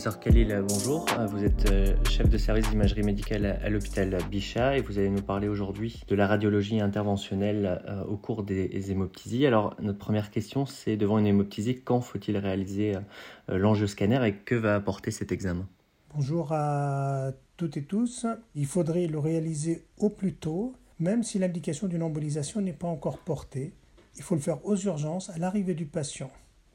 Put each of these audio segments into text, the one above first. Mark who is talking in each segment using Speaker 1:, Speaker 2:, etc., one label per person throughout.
Speaker 1: Professeur Khalil, bonjour. Vous êtes euh, chef de service d'imagerie médicale à l'hôpital Bichat et vous allez nous parler aujourd'hui de la radiologie interventionnelle euh, au cours des hémoptysies. Alors, notre première question, c'est devant une hémoptysie, quand faut-il réaliser euh, l'angioscanner et que va apporter cet examen?
Speaker 2: Bonjour à toutes et tous. Il faudrait le réaliser au plus tôt, même si l'indication d'une embolisation n'est pas encore portée. Il faut le faire aux urgences à l'arrivée du patient,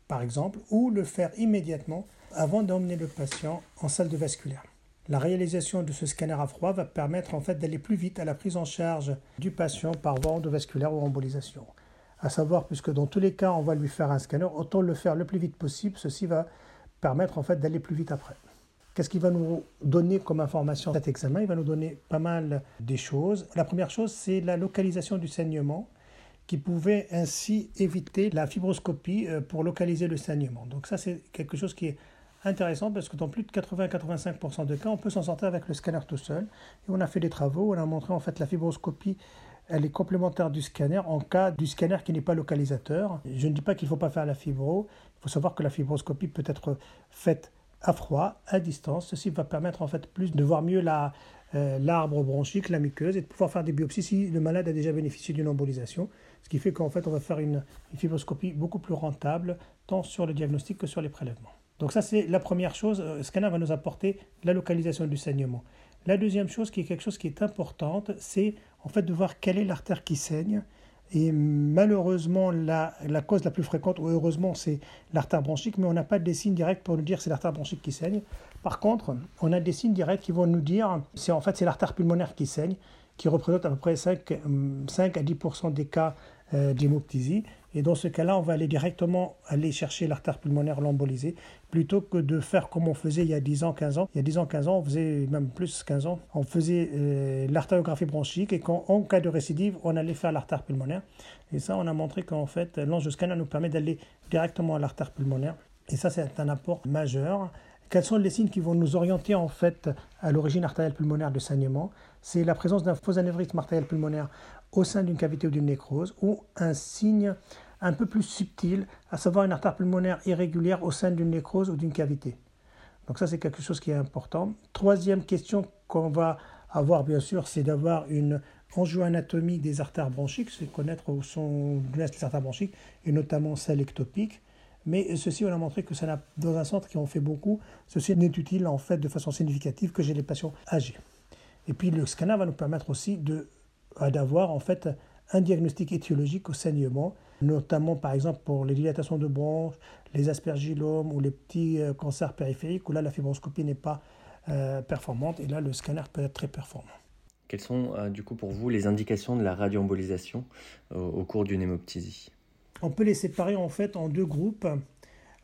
Speaker 2: par exemple, ou le faire immédiatement avant d'emmener le patient en salle de vasculaire. La réalisation de ce scanner à froid va permettre en fait d'aller plus vite à la prise en charge du patient par voie endovasculaire ou embolisation. À savoir, puisque dans tous les cas on va lui faire un scanner, autant le faire le plus vite possible. Ceci va permettre en fait d'aller plus vite après. Qu'est-ce qu'il va nous donner comme information cet examen? Il va nous donner pas mal des choses. La première chose, c'est la localisation du saignement qui pouvait ainsi éviter la fibroscopie euh, pour localiser le saignement. Donc ça, c'est quelque chose qui est intéressant parce que dans plus de 80-85% de cas, on peut s'en sortir avec le scanner tout seul. Et on a fait des travaux, on a montré en fait la fibroscopie, elle est complémentaire du scanner en cas du scanner qui n'est pas localisateur. Je ne dis pas qu'il ne faut pas faire la fibro, il faut savoir que la fibroscopie peut être faite à froid, à distance. Ceci va permettre en fait plus de voir mieux la, euh, l'arbre bronchique, la muqueuse, et de pouvoir faire des biopsies si le malade a déjà bénéficié d'une embolisation. Ce qui fait qu'en fait, on va faire une fibroscopie beaucoup plus rentable, tant sur le diagnostic que sur les prélèvements. Donc ça, c'est la première chose. Euh, scanner va nous apporter la localisation du saignement. La deuxième chose, qui est quelque chose qui est importante, c'est en fait de voir quelle est l'artère qui saigne. Et malheureusement, la, la, cause la plus fréquente, ou heureusement, c'est l'artère bronchique, mais on n'a pas des signes directs pour nous dire c'est l'artère bronchique qui saigne. Par contre, on a des signes directs qui vont nous dire c'est en fait c'est l'artère pulmonaire qui saigne, qui représente à peu près 5, 5 à 10% des cas euh, d'hémoptysie. Et dans ce cas-là, on va aller directement aller chercher l'artère pulmonaire, l'emboliser, plutôt que de faire comme on faisait il y a 10 ans, 15 ans. Il y a 10 ans, 15 ans, on faisait même plus 15 ans, on faisait euh, l'artériographie bronchique et quand, en cas de récidive, on allait faire l'artère pulmonaire. Et ça, on a montré qu'en fait, l'angioscanner nous permet d'aller directement à l'artère pulmonaire. Et ça, c'est un apport majeur. Quels sont les signes qui vont nous orienter en fait à l'origine artérielle pulmonaire de saignement? C'est la présence d'un faux anévrisme artériel pulmonaire au sein d'une cavité ou d'une nécrose ou un signe un peu plus subtil, à savoir une artère pulmonaire irrégulière au sein d'une nécrose ou d'une cavité. Donc ça, c'est quelque chose qui est important. Troisième question qu'on va avoir, bien sûr, c'est d'avoir une angioanatomie des artères bronchiques, c'est connaître où sont les artères bronchiques, et notamment celles ectopiques. Mais ceci, on a montré que ça dans un centre qui en fait beaucoup, ceci n'est utile en fait de façon significative que chez les patients âgés. Et puis le scanner va nous permettre aussi de, d'avoir en fait un diagnostic étiologique au saignement, notamment par exemple pour les dilatations de bronches, les aspergillomes ou les petits euh, cancers périphériques où là la fibroscopie n'est pas euh, performante et là le scanner peut être très performant.
Speaker 1: Quelles sont euh, du coup pour vous les indications de la radioembolisation au cours d'une hémoptysie?
Speaker 2: On peut les séparer en fait en deux groupes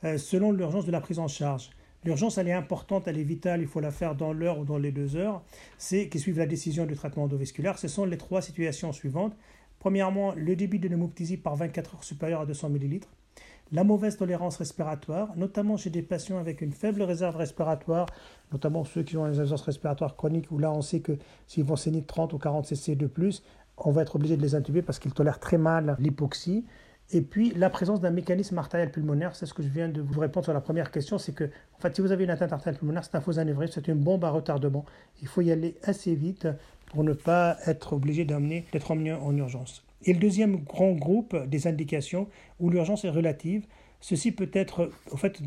Speaker 2: selon l'urgence de la prise en charge. L'urgence, elle est importante, elle est vitale, il faut la faire dans l'heure ou dans les deux heures. C'est qui suivent la décision de traitement endovasculaire. Ce sont les trois situations suivantes. Premièrement, le débit de l'hémoptysie par 24 heures supérieur à 200 ml. La mauvaise tolérance respiratoire, notamment chez des patients avec une faible réserve respiratoire, notamment ceux qui ont une insuffisance respiratoire chronique, où là on sait que s'ils vont saigner 30 ou 40 cc de plus, on va être obligé de les intuber parce qu'ils tolèrent très mal l'hypoxie. Et puis la présence d'un mécanisme artériel pulmonaire, c'est ce que je viens de vous répondre sur la première question, c'est que en fait, si vous avez une atteinte artérielle pulmonaire, c'est un faux anévrisme, c'est une bombe à retardement. Il faut y aller assez vite pour ne pas être obligé d'être emmené en urgence. Et le deuxième grand groupe des indications où l'urgence est relative, ceci peut être, en fait,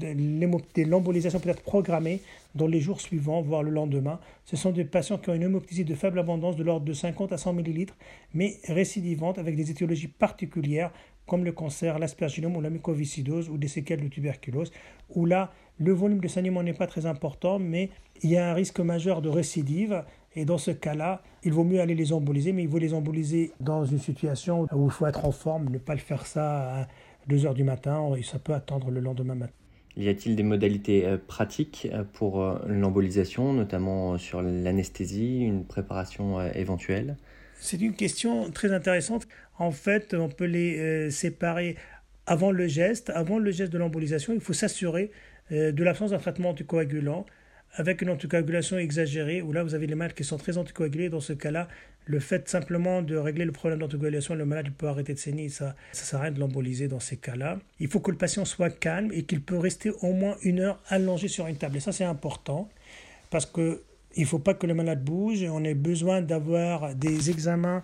Speaker 2: l'embolisation peut être programmée dans les jours suivants, voire le lendemain. Ce sont des patients qui ont une hémoptysie de faible abondance de l'ordre de 50 à 100 ml, mais récidivante avec des étiologies particulières comme le cancer, l'aspergillome ou la mucoviscidose ou des séquelles de tuberculose, où là, le volume de saignement n'est pas très important, mais il y a un risque majeur de récidive. Et dans ce cas-là, il vaut mieux aller les emboliser, mais il faut les emboliser dans une situation où il faut être en forme, ne pas le faire ça à 2 heures du matin, et ça peut attendre le lendemain matin.
Speaker 1: Y a-t-il des modalités euh, pratiques euh, pour euh, l'embolisation, notamment sur l'anesthésie, une préparation éventuelle?
Speaker 2: C'est une question très intéressante. En fait, on peut les séparer avant le geste. Avant le geste de l'embolisation, il faut s'assurer de l'absence d'un traitement anticoagulant avec une anticoagulation exagérée, où là vous avez les malades qui sont très anticoagulés, dans ce cas-là, le fait simplement de régler le problème d'anticoagulation, le malade peut arrêter de saigner, ça ne sert à de l'emboliser dans ces cas-là. Il faut que le patient soit calme et qu'il peut rester au moins une heure allongé sur une table. Et ça c'est important, parce qu'il ne faut pas que le malade bouge, et on a besoin d'avoir des examens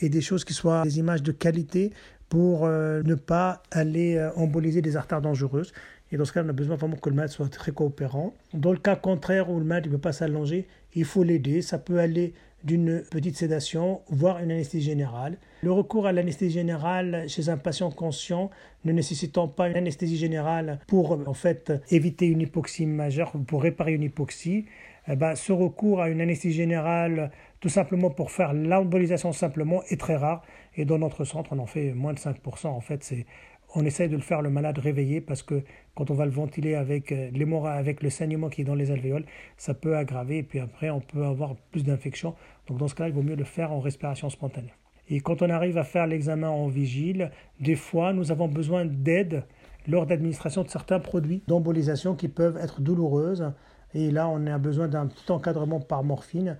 Speaker 2: et des choses qui soient des images de qualité pour euh, ne pas aller euh, emboliser des artères dangereuses. Et dans ce cas, on a besoin vraiment que le malade soit très coopérant. Dans le cas contraire où le malade ne peut pas s'allonger, il faut l'aider. Ça peut aller d'une petite sédation, voire une anesthésie générale. Le recours à l'anesthésie générale chez un patient conscient ne nécessitant pas une anesthésie générale pour en fait éviter une hypoxie majeure, pour réparer une hypoxie, eh ben, ce recours à une anesthésie générale tout simplement pour faire l'embolisation simplement est très rare et dans notre centre on en fait moins de 5%. En fait, c'est on essaye de le faire le malade réveillé parce que quand on va le ventiler avec euh, avec le saignement qui est dans les alvéoles, ça peut aggraver et puis après on peut avoir plus d'infections. Donc dans ce cas-là, il vaut mieux le faire en respiration spontanée. Et quand on arrive à faire l'examen en vigile, des fois nous avons besoin d'aide lors d'administration de certains produits d'embolisation qui peuvent être douloureuses. Et là, on a besoin d'un petit encadrement par morphine.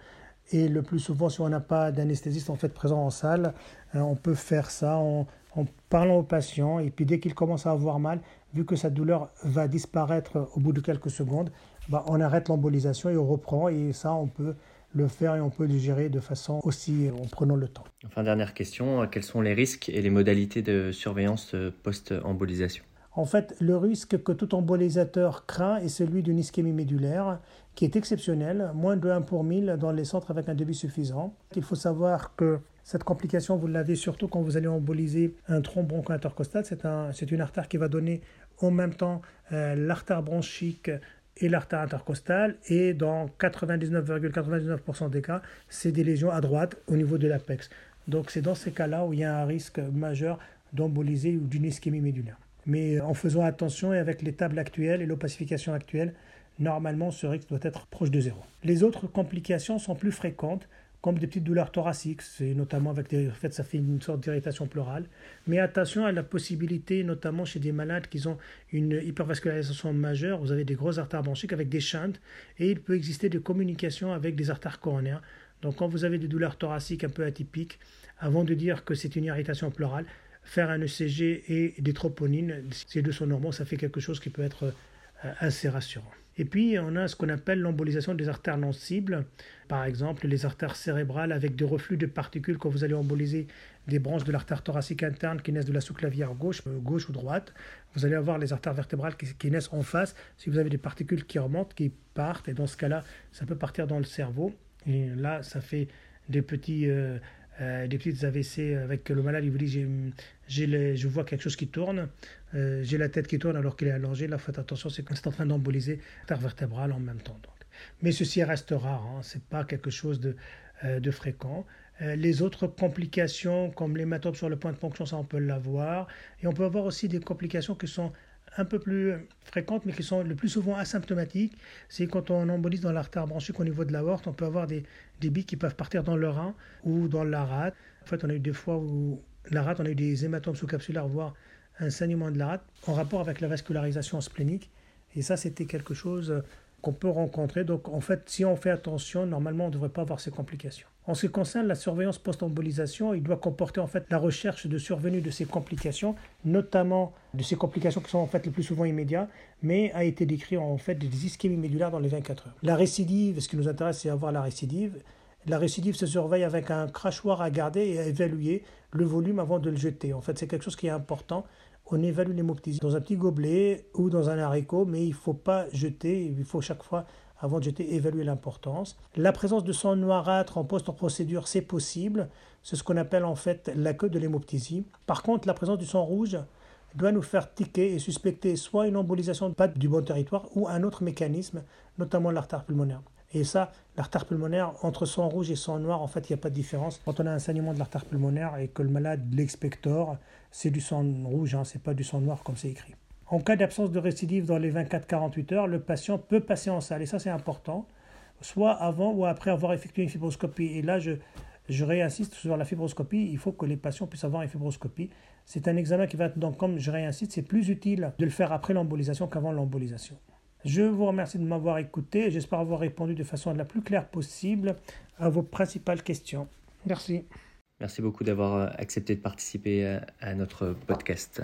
Speaker 2: Et le plus souvent, si on n'a pas d'anesthésiste en fait présent en salle, euh, on peut faire ça en, en parlant au patient. Et puis dès qu'il commence à avoir mal, vu que sa douleur va disparaître au bout de quelques secondes, bah, on arrête l'embolisation et on reprend. Et ça, on peut le faire et on peut le gérer de façon aussi en prenant le temps.
Speaker 1: Enfin, dernière question, quels sont les risques et les modalités de surveillance post-embolisation?
Speaker 2: En fait, le risque que tout embolisateur craint est celui d'une ischémie médulaire, qui est exceptionnelle, moins de 1 pour 1000 dans les centres avec un débit suffisant. Il faut savoir que cette complication, vous l'avez surtout quand vous allez emboliser un tronc broncho-intercostal. C'est un, une artère qui va donner en même temps euh, l'artère bronchique et l'artère intercostale. Et dans 99,99% des cas, c'est des lésions à droite au niveau de l'apex. Donc c'est dans ces cas-là où il y a un risque majeur d'emboliser ou d'une ischémie médulaire. Mais en faisant attention et avec les tables actuelles et l'opacification actuelle, normalement ce risque doit être proche de zéro. Les autres complications sont plus fréquentes, comme des petites douleurs thoraciques, c'est notamment avec des, en ça fait une sorte d'irritation pleurale. Mais attention à la possibilité, notamment chez des malades qui ont une hypervascularisation majeure, vous avez des grosses artères bronchiques avec des chantes, et il peut exister des communications avec des artères coronaires. Donc quand vous avez des douleurs thoraciques un peu atypiques, avant de dire que c'est une irritation pleurale, faire un ECG et des troponines, ces deux sont normaux, ça fait quelque chose qui peut être euh, assez rassurant. Et puis, on a ce qu'on appelle l'embolisation des artères non cibles. Par exemple, les artères cérébrales avec des reflux de particules quand vous allez emboliser des branches de l'artère thoracique interne qui naissent de la sous-clavière gauche, euh, ou droite. Vous allez avoir les artères vertébrales qui, naissent en face. Si vous avez des particules qui remontent, qui partent, et dans ce cas-là, ça peut partir dans le cerveau. Et là, ça fait des petits... Euh, euh, des petites AVC avec le malade, il vous dit j'ai, je vois quelque chose qui tourne, euh, j'ai la tête qui tourne alors qu'il est allongé. Là, faites attention, c'est qu'on est en train d'emboliser l'artère vertébrale en même temps. Donc. Mais ceci reste rare, hein, ce n'est pas quelque chose de, euh, de fréquent. les autres complications, comme l'hématome sur le point de ponction, ça on peut l'avoir. Et on peut avoir aussi des complications qui sont un peu plus fréquentes, mais qui sont le plus souvent asymptomatiques, c'est quand on embolise dans l'artère bronchique au niveau de la horte, on peut avoir des, des qui peuvent partir dans le rein ou dans la rate. En fait, on a eu des fois où la rate, on a eu des hématomes sous-capsulaires, voire un saignement de la rate, en rapport avec la vascularisation splénique. Et ça, c'était quelque chose qu'on peut rencontrer. Donc, en fait, si on fait attention, normalement, on ne devrait pas avoir ces complications. En ce qui concerne la surveillance post-embolisation, il doit comporter en fait la recherche de survenue de ces complications, notamment de ces complications qui sont en fait le plus souvent immédiates, mais a été décrit en fait des ischémies médulaires dans les 24 heures. La récidive, ce qui nous intéresse, c'est avoir la récidive. La récidive se surveille avec un crachoir à garder et à évaluer le volume avant de le jeter. En fait, c'est quelque chose qui est important. On évalue l'hémoptysie dans un petit gobelet ou dans un haricot, mais il ne faut pas jeter, il faut chaque fois avant de jeter, évaluer l'importance. La présence de sang noirâtre en post-procédure, c'est possible. C'est ce qu'on appelle en fait la queue de l'hémoptysie. Par contre, la présence du sang rouge doit nous faire tiquer et suspecter soit une embolisation pas du bon territoire ou un autre mécanisme, notamment l'artère pulmonaire. Et ça, l'artère pulmonaire, entre sang rouge et sang noir, en fait, il n'y a pas de différence. Quand on a un saignement de l'artère pulmonaire et que le malade l'expectore, c'est du sang rouge, hein, c'est pas du sang noir comme c'est écrit. En cas d'absence de récidive dans les 24-48 heures, le patient peut passer en salle, et ça c'est important, soit avant ou après avoir effectué une fibroscopie. Et là, je, je réinsiste sur la fibroscopie, il faut que les patients puissent avoir une fibroscopie. C'est un examen qui va être, donc comme je réinsiste, c'est plus utile de le faire après l'embolisation qu'avant l'embolisation. Je vous remercie de m'avoir écouté et j'espère avoir répondu de façon la plus claire possible à vos principales questions. Merci.
Speaker 1: Merci beaucoup d'avoir accepté de participer à notre podcast.